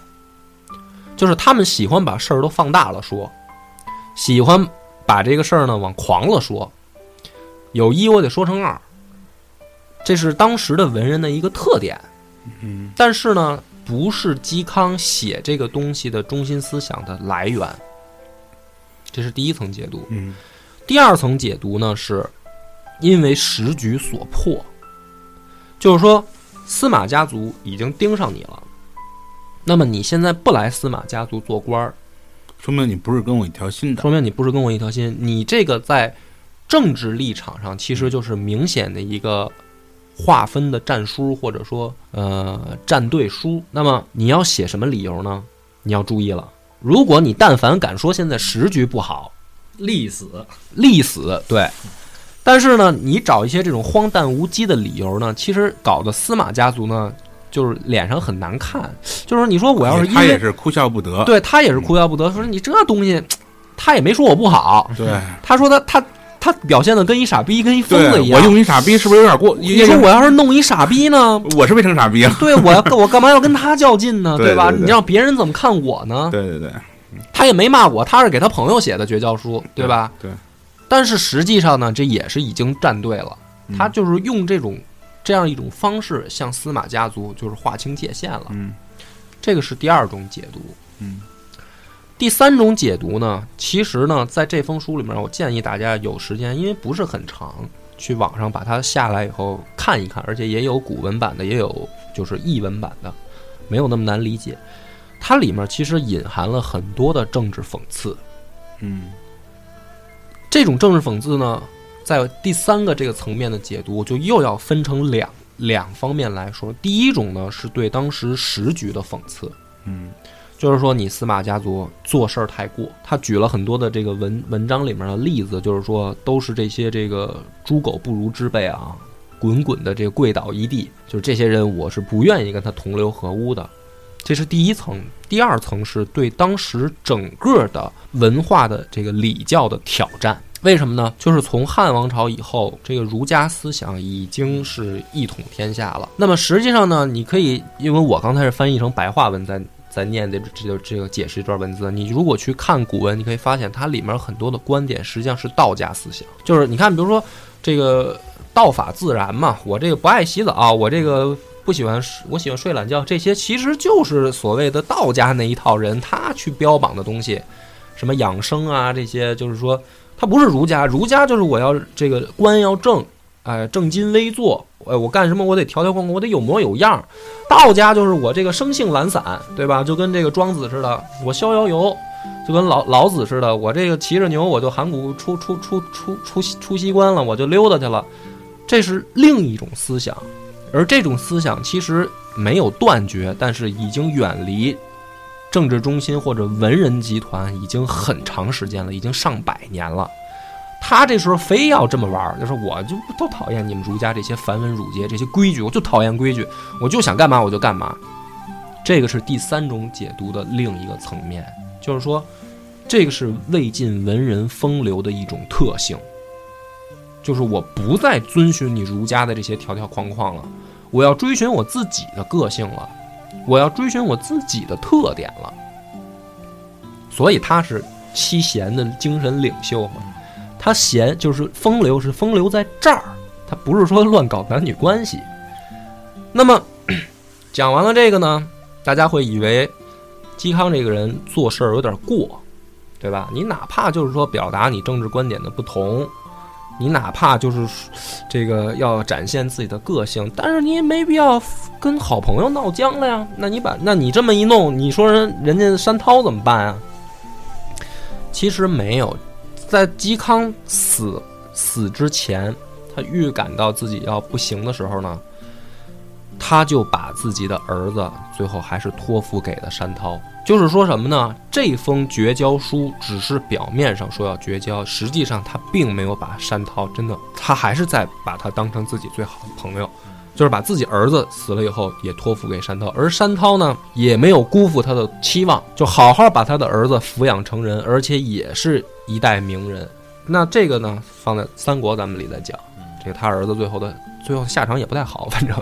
就是他们喜欢把事儿都放大了说，喜欢把这个事儿呢往狂了说，有一我得说成二，这是当时的文人的一个特点。嗯，但是呢，不是嵇康写这个东西的中心思想的来源，这是第一层解读。嗯，第二层解读呢，是因为时局所迫，就是说。司马家族已经盯上你了，那么你现在不来司马家族做官儿，说明你不是跟我一条心的。说明你不是跟我一条心。你这个在政治立场上，其实就是明显的一个划分的战书，或者说呃战队书。那么你要写什么理由呢？你要注意了，如果你但凡敢说现在时局不好，立死，立死，对。但是呢，你找一些这种荒诞无稽的理由呢，其实搞得司马家族呢，就是脸上很难看。就是你说我要是他也是哭笑不得，对他也是哭笑不得。说你这东西，他也没说我不好。对，他说他他他表现的跟一傻逼，跟一疯子一样。我用一傻逼是不是有点过？你说我要是弄一傻逼呢？我是未成傻逼啊。对，我要 我干嘛要跟他较劲呢？对吧？你让别人怎么看我呢？对对对，他也没骂我，他是给他朋友写的绝交书，对吧？对。但是实际上呢，这也是已经站队了。他就是用这种这样一种方式向司马家族就是划清界限了。嗯，这个是第二种解读。嗯，第三种解读呢，其实呢，在这封书里面，我建议大家有时间，因为不是很长，去网上把它下来以后看一看，而且也有古文版的，也有就是译文版的，没有那么难理解。它里面其实隐含了很多的政治讽刺。嗯这种政治讽刺呢，在第三个这个层面的解读，就又要分成两两方面来说。第一种呢，是对当时时局的讽刺，嗯就是说你司马家族做事儿太过。他举了很多的这个文文章里面的例子，就是说都是这些这个猪狗不如之辈啊，滚滚的这个跪倒一地，就是这些人我是不愿意跟他同流合污的。这是第一层，第二层是对当时整个的文化的这个礼教的挑战。为什么呢？就是从汉王朝以后，这个儒家思想已经是一统天下了。那么实际上呢，你可以，因为我刚才是翻译成白话文在在念这这个这个解释这段文字。你如果去看古文，你可以发现它里面很多的观点实际上是道家思想。就是你看，比如说这个道法自然嘛，我这个不爱洗澡，我这个不喜欢，我喜欢睡懒觉，这些其实就是所谓的道家那一套人他去标榜的东西，什么养生啊这些，就是说他不是儒家，儒家就是我要这个官要正，哎，正襟危坐，哎，我干什么我得条条框框，我得有模有样。道家就是我这个生性懒散，对吧？就跟这个庄子似的，我逍遥游。就跟老老子似的，我这个骑着牛，我就函谷出出出出出出西关了，我就溜达去了。这是另一种思想，而这种思想其实没有断绝，但是已经远离政治中心或者文人集团已经很长时间了，已经上百年了。他这时候非要这么玩，就是我就都讨厌你们儒家这些繁文缛节、这些规矩，我就讨厌规矩，我就想干嘛我就干嘛。这个是第三种解读的另一个层面，就是说，这个是魏晋文人风流的一种特性，就是我不再遵循你儒家的这些条条框框了，我要追寻我自己的个性了，我要追寻我自己的特点了。所以他是七贤的精神领袖嘛，他贤就是风流，是风流在这儿，他不是说乱搞男女关系。那么 讲完了这个呢，大家会以为嵇康这个人做事儿有点过，对吧？你哪怕就是说表达你政治观点的不同，你哪怕就是这个要展现自己的个性，但是你也没必要跟好朋友闹僵了呀。那你把那你这么一弄，你说人人家山涛怎么办啊？其实没有，在嵇康死死之前，他预感到自己要不行的时候呢，他就把自己的儿子最后还是托付给了山涛。就是说什么呢？这封绝交书只是表面上说要绝交，实际上他并没有把山涛真的，他还是在把他当成自己最好的朋友。就是把自己儿子死了以后也托付给山涛，而山涛呢也没有辜负他的期望，就好好把他的儿子抚养成人，而且也是一代名人。那这个呢，放在三国咱们里再讲，这个他儿子最后的最后下场也不太好，反正。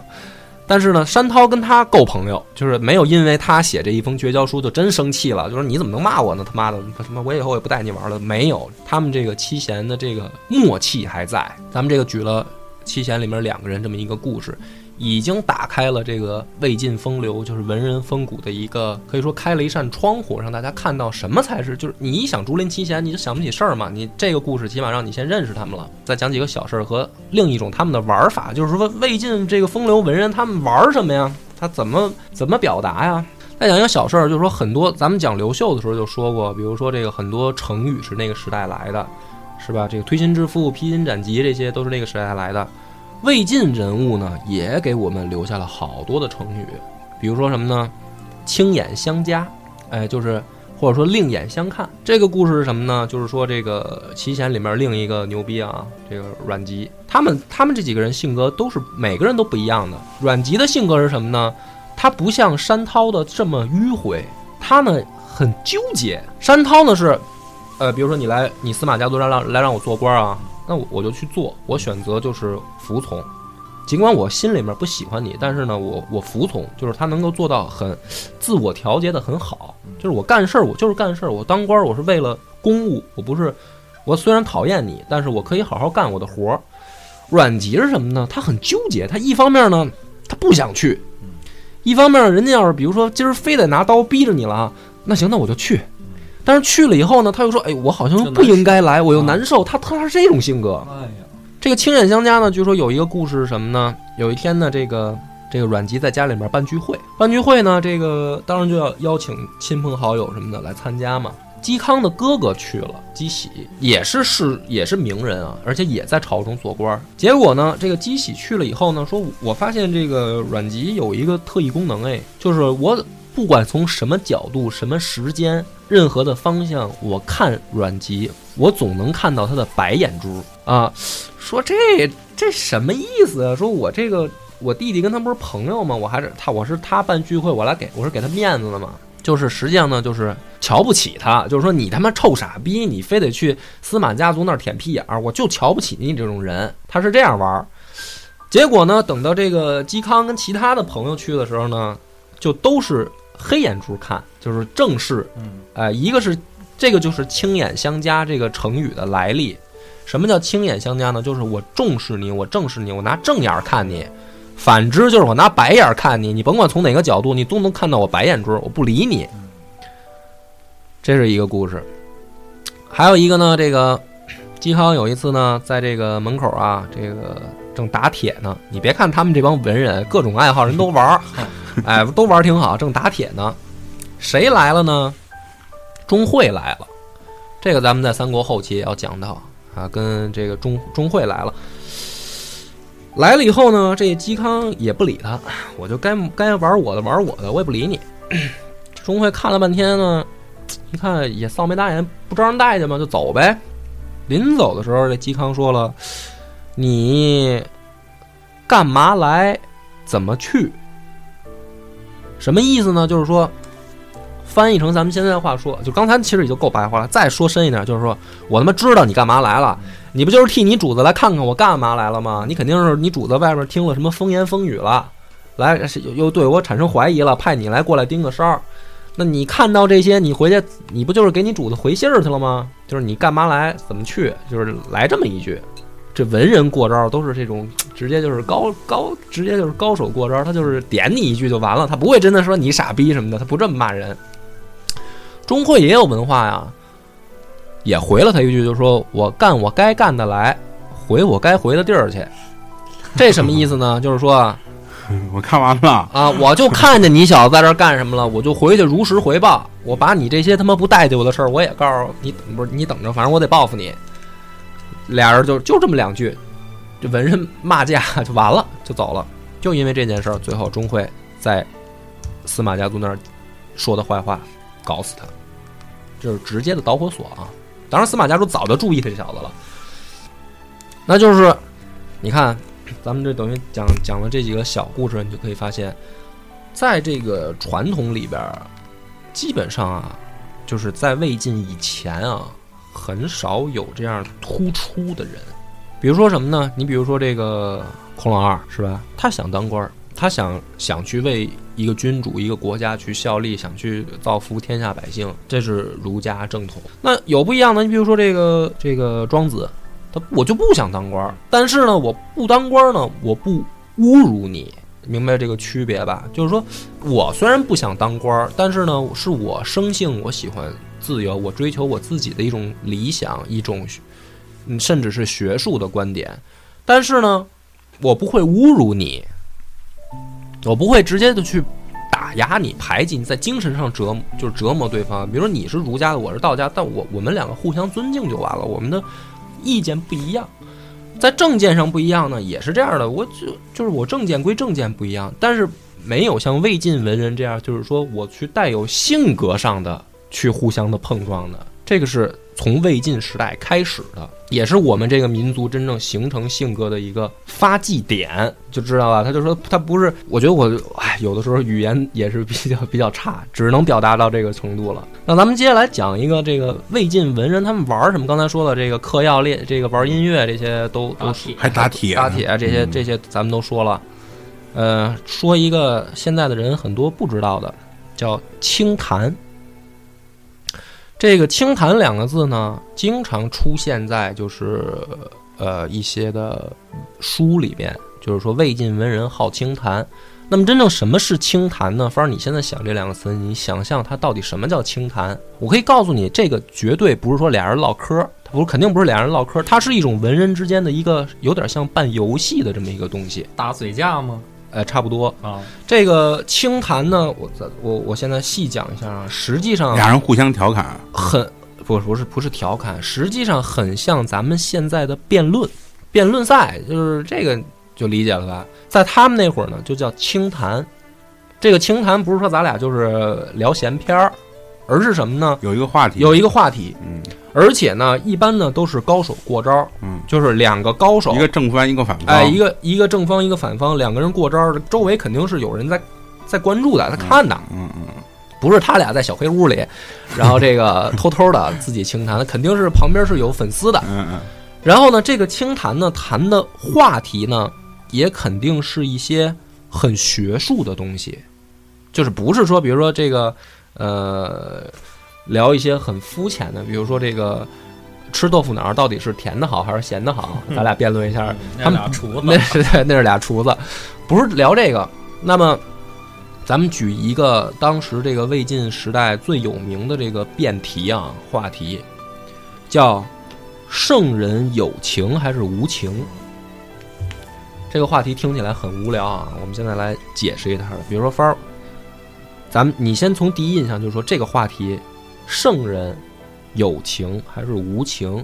但是呢，山涛跟他够朋友，就是没有因为他写这一封绝交书就真生气了，就说你怎么能骂我呢？他妈的，什么我以后也不带你玩了。没有，他们这个七贤的这个默契还在。咱们这个举了。七贤里面两个人这么一个故事，已经打开了这个魏晋风流，就是文人风骨的一个，可以说开了一扇窗户，让大家看到什么才是，就是你一想竹林七贤，你就想不起事儿嘛。你这个故事起码让你先认识他们了，再讲几个小事儿和另一种他们的玩法，就是说魏晋这个风流文人他们玩什么呀？他怎么怎么表达呀？再讲一个小事儿，就是说很多咱们讲刘秀的时候就说过，比如说这个很多成语是那个时代来的。是吧？这个推心置腹、披荆斩棘，这些都是那个时代来的。魏晋人物呢，也给我们留下了好多的成语，比如说什么呢？青眼相加，哎，就是或者说另眼相看。这个故事是什么呢？就是说这个齐贤里面另一个牛逼啊，这个阮籍，他们他们这几个人性格都是每个人都不一样的。阮籍的性格是什么呢？他不像山涛的这么迂回，他呢很纠结。山涛呢是。呃，比如说你来，你司马家族让让来让我做官啊，那我我就去做，我选择就是服从，尽管我心里面不喜欢你，但是呢，我我服从，就是他能够做到很自我调节的很好，就是我干事儿，我就是干事儿，我当官我是为了公务，我不是，我虽然讨厌你，但是我可以好好干我的活儿。阮籍是什么呢？他很纠结，他一方面呢，他不想去，一方面人家要是比如说今儿非得拿刀逼着你了，那行，那我就去。但是去了以后呢，他又说：“哎，我好像不应该来，我又难受。”他他是这种性格。哎呀，这个青眼相加呢，据说有一个故事是什么呢？有一天呢，这个这个阮籍在家里面办聚会，办聚会呢，这个当然就要邀请亲朋好友什么的来参加嘛。嵇康的哥哥去了，嵇喜也是是也是名人啊，而且也在朝中做官儿。结果呢，这个嵇喜去了以后呢，说我发现这个阮籍有一个特异功能，哎，就是我不管从什么角度、什么时间、任何的方向，我看阮籍，我总能看到他的白眼珠啊。说这这什么意思啊？说我这个我弟弟跟他不是朋友吗？我还是他，我是他办聚会，我来给我是给他面子的嘛。就是实际上呢，就是瞧不起他，就是说你他妈臭傻逼，你非得去司马家族那儿舔屁眼儿，我就瞧不起你这种人。他是这样玩儿。结果呢，等到这个嵇康跟其他的朋友去的时候呢，就都是黑眼珠看，就是正视。嗯，哎，一个是这个就是青眼相加这个成语的来历。什么叫青眼相加呢？就是我重视你，我正视你，我拿正眼儿看你；反之就是我拿白眼儿看你，你甭管从哪个角度，你都能看到我白眼珠，我不理你。这是一个故事。还有一个呢，这个嵇康有一次呢，在这个门口啊，这个正打铁呢。你别看他们这帮文人，各种爱好人都玩儿，哎，都玩儿挺好，正打铁呢。谁来了呢？钟会来了。这个咱们在三国后期也要讲到啊，跟这个钟钟会来了。来了以后呢，这嵇康也不理他，我就该该玩我的玩我的，我也不理你。钟会看了半天呢，一看也臊眉大眼，不招人待见吗？就走呗。临走的时候，这嵇康说了：“你干嘛来？怎么去？”什么意思呢？就是说，翻译成咱们现在的话说，就刚才其实已经够白话了。再说深一点，就是说我他妈知道你干嘛来了，你不就是替你主子来看看我干嘛来了吗？你肯定是你主子外边听了什么风言风语了，来又又对我产生怀疑了，派你来过来盯个梢。那你看到这些，你回去你不就是给你主子回信儿去了吗？就是你干嘛来，怎么去，就是来这么一句。这文人过招都是这种，直接就是高高，直接就是高手过招，他就是点你一句就完了，他不会真的说你傻逼什么的，他不这么骂人。钟会也有文化呀，也回了他一句，就是说我干我该干的来，回我该回的地儿去。这什么意思呢？就是说啊，我看完了，啊，我就看见你小子在这儿干什么了，我就回去如实回报。我把你这些他妈不待见我的事儿，我也告诉你，不是你等着，反正我得报复你。俩人就就这么两句，这文人骂架 就完了，就走了。就因为这件事儿，最后钟会在司马家族那儿说的坏话，搞死他，就是直接的导火索啊。当然，司马家族早就注意这小子了。那就是，你看，咱们这等于讲讲了这几个小故事，你就可以发现，在这个传统里边，基本上啊，就是在魏晋以前啊，很少有这样突出的人。比如说什么呢？你比如说这个孔老二是吧？他想当官，他想想去为一个君主、一个国家去效力，想去造福天下百姓，这是儒家正统。那有不一样的，你比如说这个这个庄子，他我就不想当官，但是呢，我不当官呢，我不侮辱你，明白这个区别吧？就是说我虽然不想当官儿，但是呢，是我生性我喜欢自由，我追求我自己的一种理想，一种嗯甚至是学术的观点，但是呢，我不会侮辱你，我不会直接的去打压你、排挤你，在精神上折磨就是折磨对方。比如说你是儒家的，我是道家，但我我们两个互相尊敬就完了，我们的意见不一样。在政见上不一样呢，也是这样的。我就就是我政见归政见不一样，但是没有像魏晋文人这样，就是说我去带有性格上的去互相的碰撞的。这个是从魏晋时代开始的，也是我们这个民族真正形成性格的一个发迹点，就知道了？他就说他不是，我觉得我哎，有的时候语言也是比较比较差，只能表达到这个程度了。那咱们接下来讲一个这个魏晋文人他们玩什么？刚才说的这个嗑药练，这个玩音乐这些都都还打铁，打铁这些这些咱们都说了，呃，说一个现在的人很多不知道的，叫清谈。这个“清谈”两个字呢，经常出现在就是呃一些的书里边，就是说魏晋文人好清谈。那么真正什么是清谈呢？反正你现在想这两个词，你想象它到底什么叫清谈？我可以告诉你，这个绝对不是说俩人唠嗑，它不是肯定不是俩人唠嗑，它是一种文人之间的一个有点像办游戏的这么一个东西。打嘴架吗？哎，差不多。啊，这个清谈呢，我咱我我现在细讲一下啊，实际上俩人互相调侃，很不不是不是调侃，实际上很像咱们现在的辩论辩论赛，就是这个就理解了吧？在他们那会儿呢，就叫清谈。这个清谈不是说咱俩就是聊闲篇儿，而是什么呢？有一个话题，有一个话题，嗯而且呢，一般呢都是高手过招，嗯，就是两个高手。一，个正方一个反方，哎，一个一个正方一个反方，两个人过招，周围肯定是有人在在关注的，在看的，嗯嗯。不是他俩在小黑屋里，然后这个 偷偷的自己清谈，肯定是旁边是有粉丝的。嗯嗯。然后呢，这个清谈呢，谈的话题呢，也肯定是一些很学术的东西，就是不是说，比如说这个呃，聊一些很肤浅的，比如说这个。吃豆腐脑儿到底是甜的好还是咸的好？咱俩辩论一下。他们那俩厨子那是对，那是俩厨子，不是聊这个。那么，咱们举一个当时这个魏晋时代最有名的这个辩题啊，话题叫“圣人有情还是无情”。这个话题听起来很无聊啊，我们现在来解释一下。比如说方儿，咱们你先从第一印象就是说这个话题，圣人有情还是无情？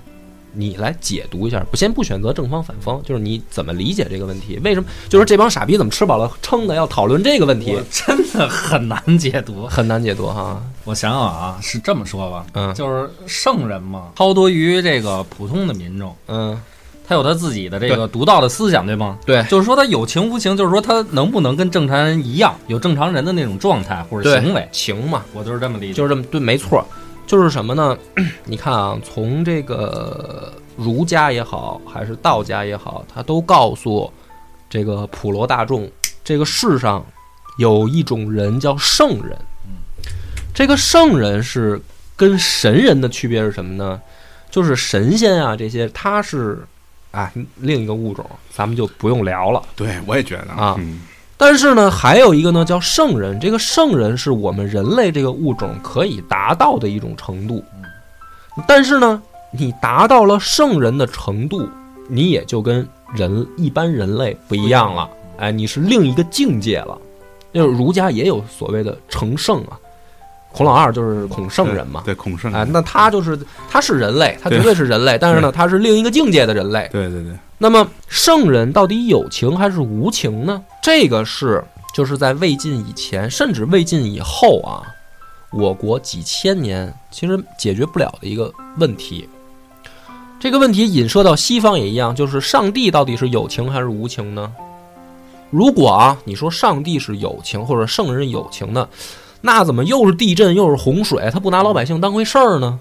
你来解读一下，不先不选择正方反方，就是你怎么理解这个问题？为什么就是这帮傻逼怎么吃饱了撑的要讨论这个问题？真的很难解读。很难解读哈。我想想啊，是这么说吧，嗯就是圣人嘛，超脱于这个普通的民众，嗯，他有他自己的这个独到的思想，对吗？对就是说他有情无情，就是说他能不能跟正常人一样，有正常人的那种状态或者行为，情嘛，我就是这么理解。就是这么对，没错，就是什么呢？你看啊，从这个儒家也好，还是道家也好，他都告诉这个普罗大众，这个世上有一种人叫圣人。这个圣人是跟神人的区别是什么呢？就是神仙啊，这些他是啊另一个物种，咱们就不用聊了。对，我也觉得啊嗯但是呢，还有一个呢叫圣人，这个圣人是我们人类这个物种可以达到的一种程度。但是呢，你达到了圣人的程度，你也就跟人一般人类不一样了。哎，你是另一个境界了。就是儒家也有所谓的成圣啊，孔老二就是孔圣人嘛。对孔圣，哎，那他就是他是人类，他绝对对是人类，但是呢，他是另一个境界的人类。对对对，那么圣人到底有情还是无情呢？这个是就是在魏晋以前，甚至魏晋以后啊，我国几千年其实解决不了的一个问题。这个问题引射到西方也一样，就是上帝到底是有情还是无情呢？如果啊，你说上帝是有情或者圣人有情的，那怎么又是地震又是洪水，他不拿老百姓当回事儿呢？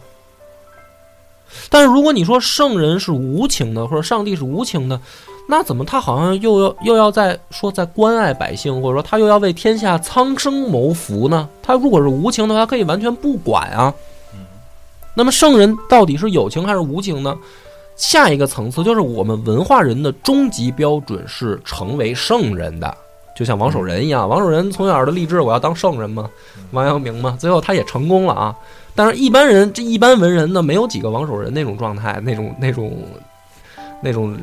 但是如果你说圣人是无情的，或者上帝是无情的，那怎么他好像又要又要在说在关爱百姓，或者说他又要为天下苍生谋福呢？他如果是无情的话，可以完全不管啊。那么圣人到底是有情还是无情呢？下一个层次就是我们文化人的终极标准是成为圣人的，就像王守仁一样，王守仁从小的立志我要当圣人嘛，王阳明嘛，最后他也成功了啊。但是，一般人这一般文人呢，没有几个王守仁那种状态，那种那种那种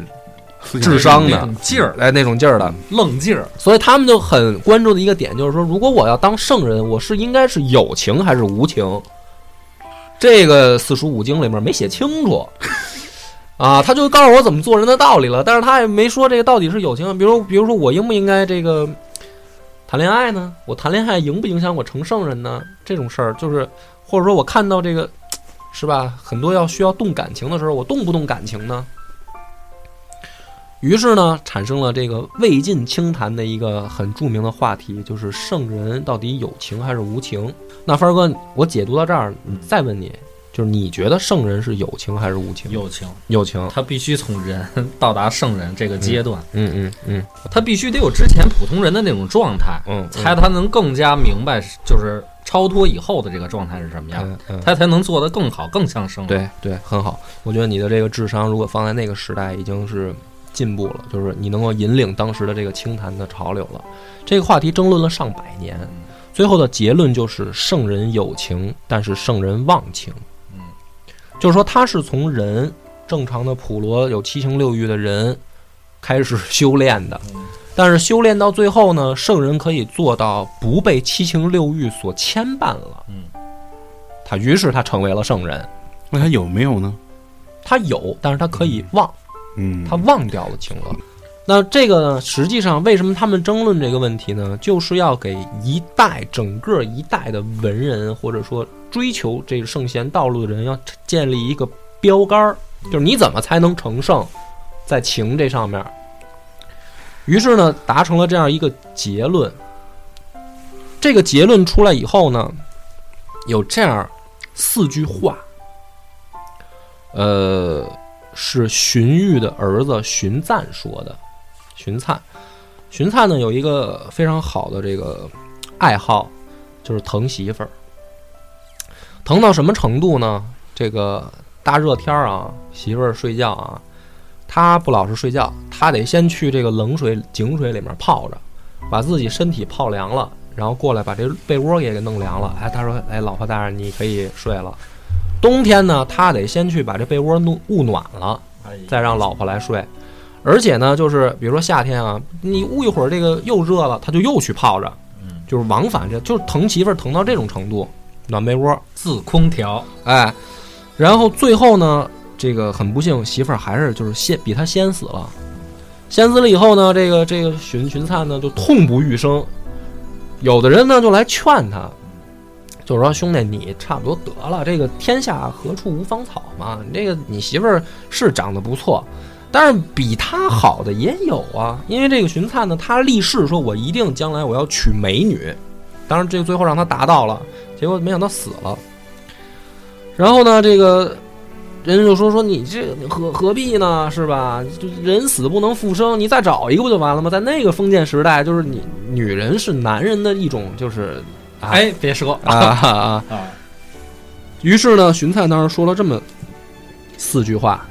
智商的劲儿、哎那种劲儿的，愣劲儿，所以他们就很关注的一个点就是说，如果我要当圣人，我是应该是有情还是无情？这个四书五经里面没写清楚啊，他就告诉我怎么做人的道理了，但是他也没说这个到底是友情，比如比如说我应不应该这个谈恋爱呢？我谈恋爱影不影响我成圣人呢？这种事儿就是，或者说我看到这个是吧，很多要需要动感情的时候，我动不动感情呢？于是呢，产生了这个魏晋清谈的一个很著名的话题，就是圣人到底有情还是无情？那帆儿哥，我解读到这儿，再问你，就是你觉得圣人是有情还是无情？有情，有情。他必须从人到达圣人这个阶段，嗯嗯嗯他必须得有之前普通人的那种状态，嗯，才他能更加明白，就是超脱以后的这个状态是什么样，他才能做得更好、更像圣人。对对，很好。我觉得你的这个智商，如果放在那个时代，已经是进步了，就是你能够引领当时的这个清谈的潮流了。这个话题争论了上百年，最后的结论就是圣人有情，但是圣人忘情。嗯，就是说他是从人正常的普罗有七情六欲的人开始修炼的，但是修炼到最后呢，圣人可以做到不被七情六欲所牵绊了。嗯，他于是他成为了圣人。那他有没有呢？他有，但是他可以忘，嗯，他忘掉了情了。那这个呢，实际上为什么他们争论这个问题呢？就是要给一代整个一代的文人，或者说追求这个圣贤道路的人，要建立一个标杆儿，就是你怎么才能成圣，在情这上面。于是呢，达成了这样一个结论。这个结论出来以后呢，有这样四句话，呃，是荀彧的儿子荀赞说的。荀粲，荀粲呢有一个非常好的这个爱好，就是疼媳妇儿。疼到什么程度呢？这个大热天儿啊，媳妇儿睡觉啊，他不老实睡觉，他得先去这个冷水井水里面泡着，把自己身体泡凉了，然后过来把这被窝也给弄凉了。哎，他说：“哎，老婆大人，你可以睡了。”冬天呢，他得先去把这被窝弄捂暖了，再让老婆来睡。而且呢，就是比如说夏天啊，你捂一会儿，这个又热了，他就又去泡着，就是往返这，就是疼媳妇儿疼到这种程度，暖被窝，自空调，哎，然后最后呢，这个很不幸，媳妇儿还是就是先比他先死了，先死了以后呢，这个这个荀荀粲呢就痛不欲生，有的人呢就来劝他，就是说兄弟你差不多得了，这个天下何处无芳草嘛，你这个你媳妇儿是长得不错。但是比他好的也有啊，因为这个荀粲呢，他立誓说，我一定将来我要娶美女。当然，这个最后让他达到了，结果没想到死了。然后呢，这个人就说说你这何何必呢，是吧？就人死不能复生，你再找一个不就完了吗？在那个封建时代，就是你女人是男人的一种，就是哎，别说啊啊啊！于是呢，荀粲当时说了这么四句话。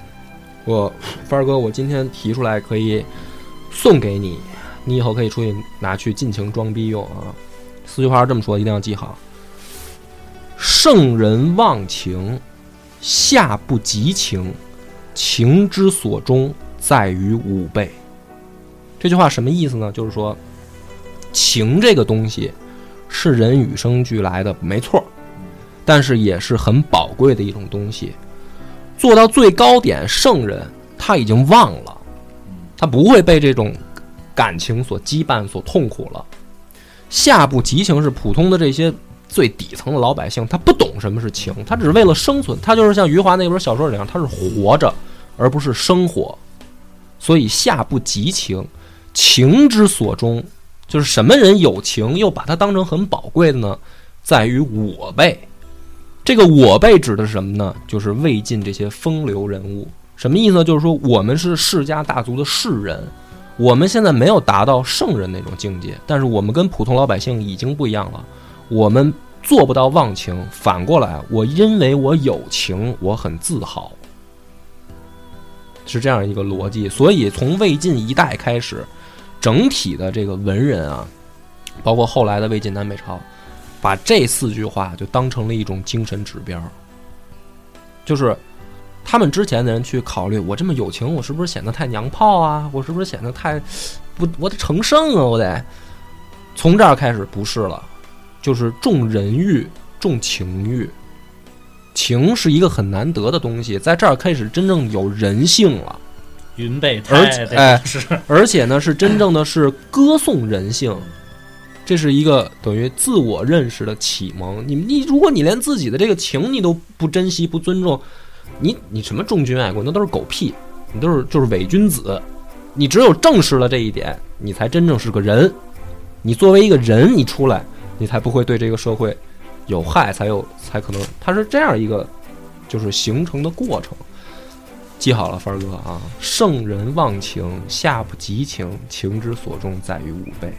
我帆儿哥，我今天提出来可以送给你，你以后可以出去拿去尽情装逼用啊。四句话是这么说，一定要记好：圣人忘情，下不及情，情之所钟在于五倍。这句话什么意思呢？就是说，情这个东西是人与生俱来的，没错，但是也是很宝贵的一种东西。做到最高点，圣人他已经忘了，他不会被这种感情所羁绊、所痛苦了。下不及情是普通的这些最底层的老百姓，他不懂什么是情，他只是为了生存，他就是像余华那本小说里样，他是活着，而不是生活。所以下不及情，情之所终，就是什么人有情又把它当成很宝贵的呢？在于我辈。这个我辈指的是什么呢？就是魏晋这些风流人物。什么意思呢？就是说我们是世家大族的士人，我们现在没有达到圣人那种境界，但是我们跟普通老百姓已经不一样了。我们做不到忘情，反过来，我因为我有情，我很自豪，是这样一个逻辑。所以从魏晋一代开始，整体的这个文人啊，包括后来的魏晋南北朝。把这四句话就当成了一种精神指标，就是他们之前的人去考虑，我这么有情，我是不是显得太娘炮啊？我是不是显得太不？我得成圣啊！我得从这儿开始不是了，就是重人欲，重情欲。情是一个很难得的东西，在这儿开始真正有人性了。云贝而且哎是，而且呢是真正的是歌颂人性。这是一个等于自我认识的启蒙。你你，如果你连自己的这个情你都不珍惜、不尊重，你你什么忠君爱国，那都是狗屁，你都是就是伪君子。你只有正视了这一点，你才真正是个人。你作为一个人，你出来，你才不会对这个社会有害，才有才可能。它是这样一个就是形成的过程。记好了，帆儿哥啊，圣人忘情，下不及情，情之所钟在于五倍。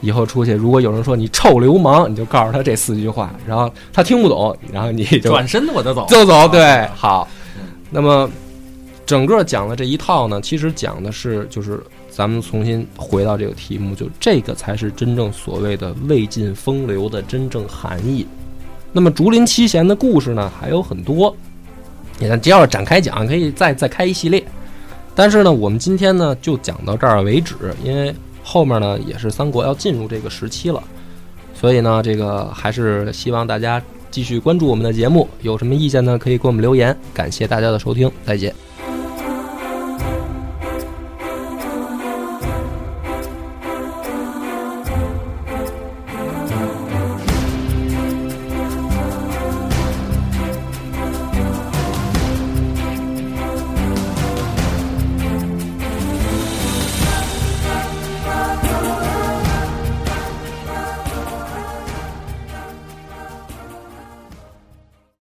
以后出去，如果有人说你臭流氓，你就告诉他这四句话，然后他听不懂，然后你就转身我就走，就走。对，好。那么整个讲的这一套呢，其实讲的是，就是咱们重新回到这个题目，就这个才是真正所谓的魏晋风流的真正含义。那么竹林七贤的故事呢，还有很多，你看，只要展开讲，可以再再开一系列。但是呢，我们今天呢就讲到这儿为止，因为后面呢也是三国要进入这个时期了，所以呢，这个还是希望大家继续关注我们的节目，有什么意见呢可以给我们留言。感谢大家的收听，再见。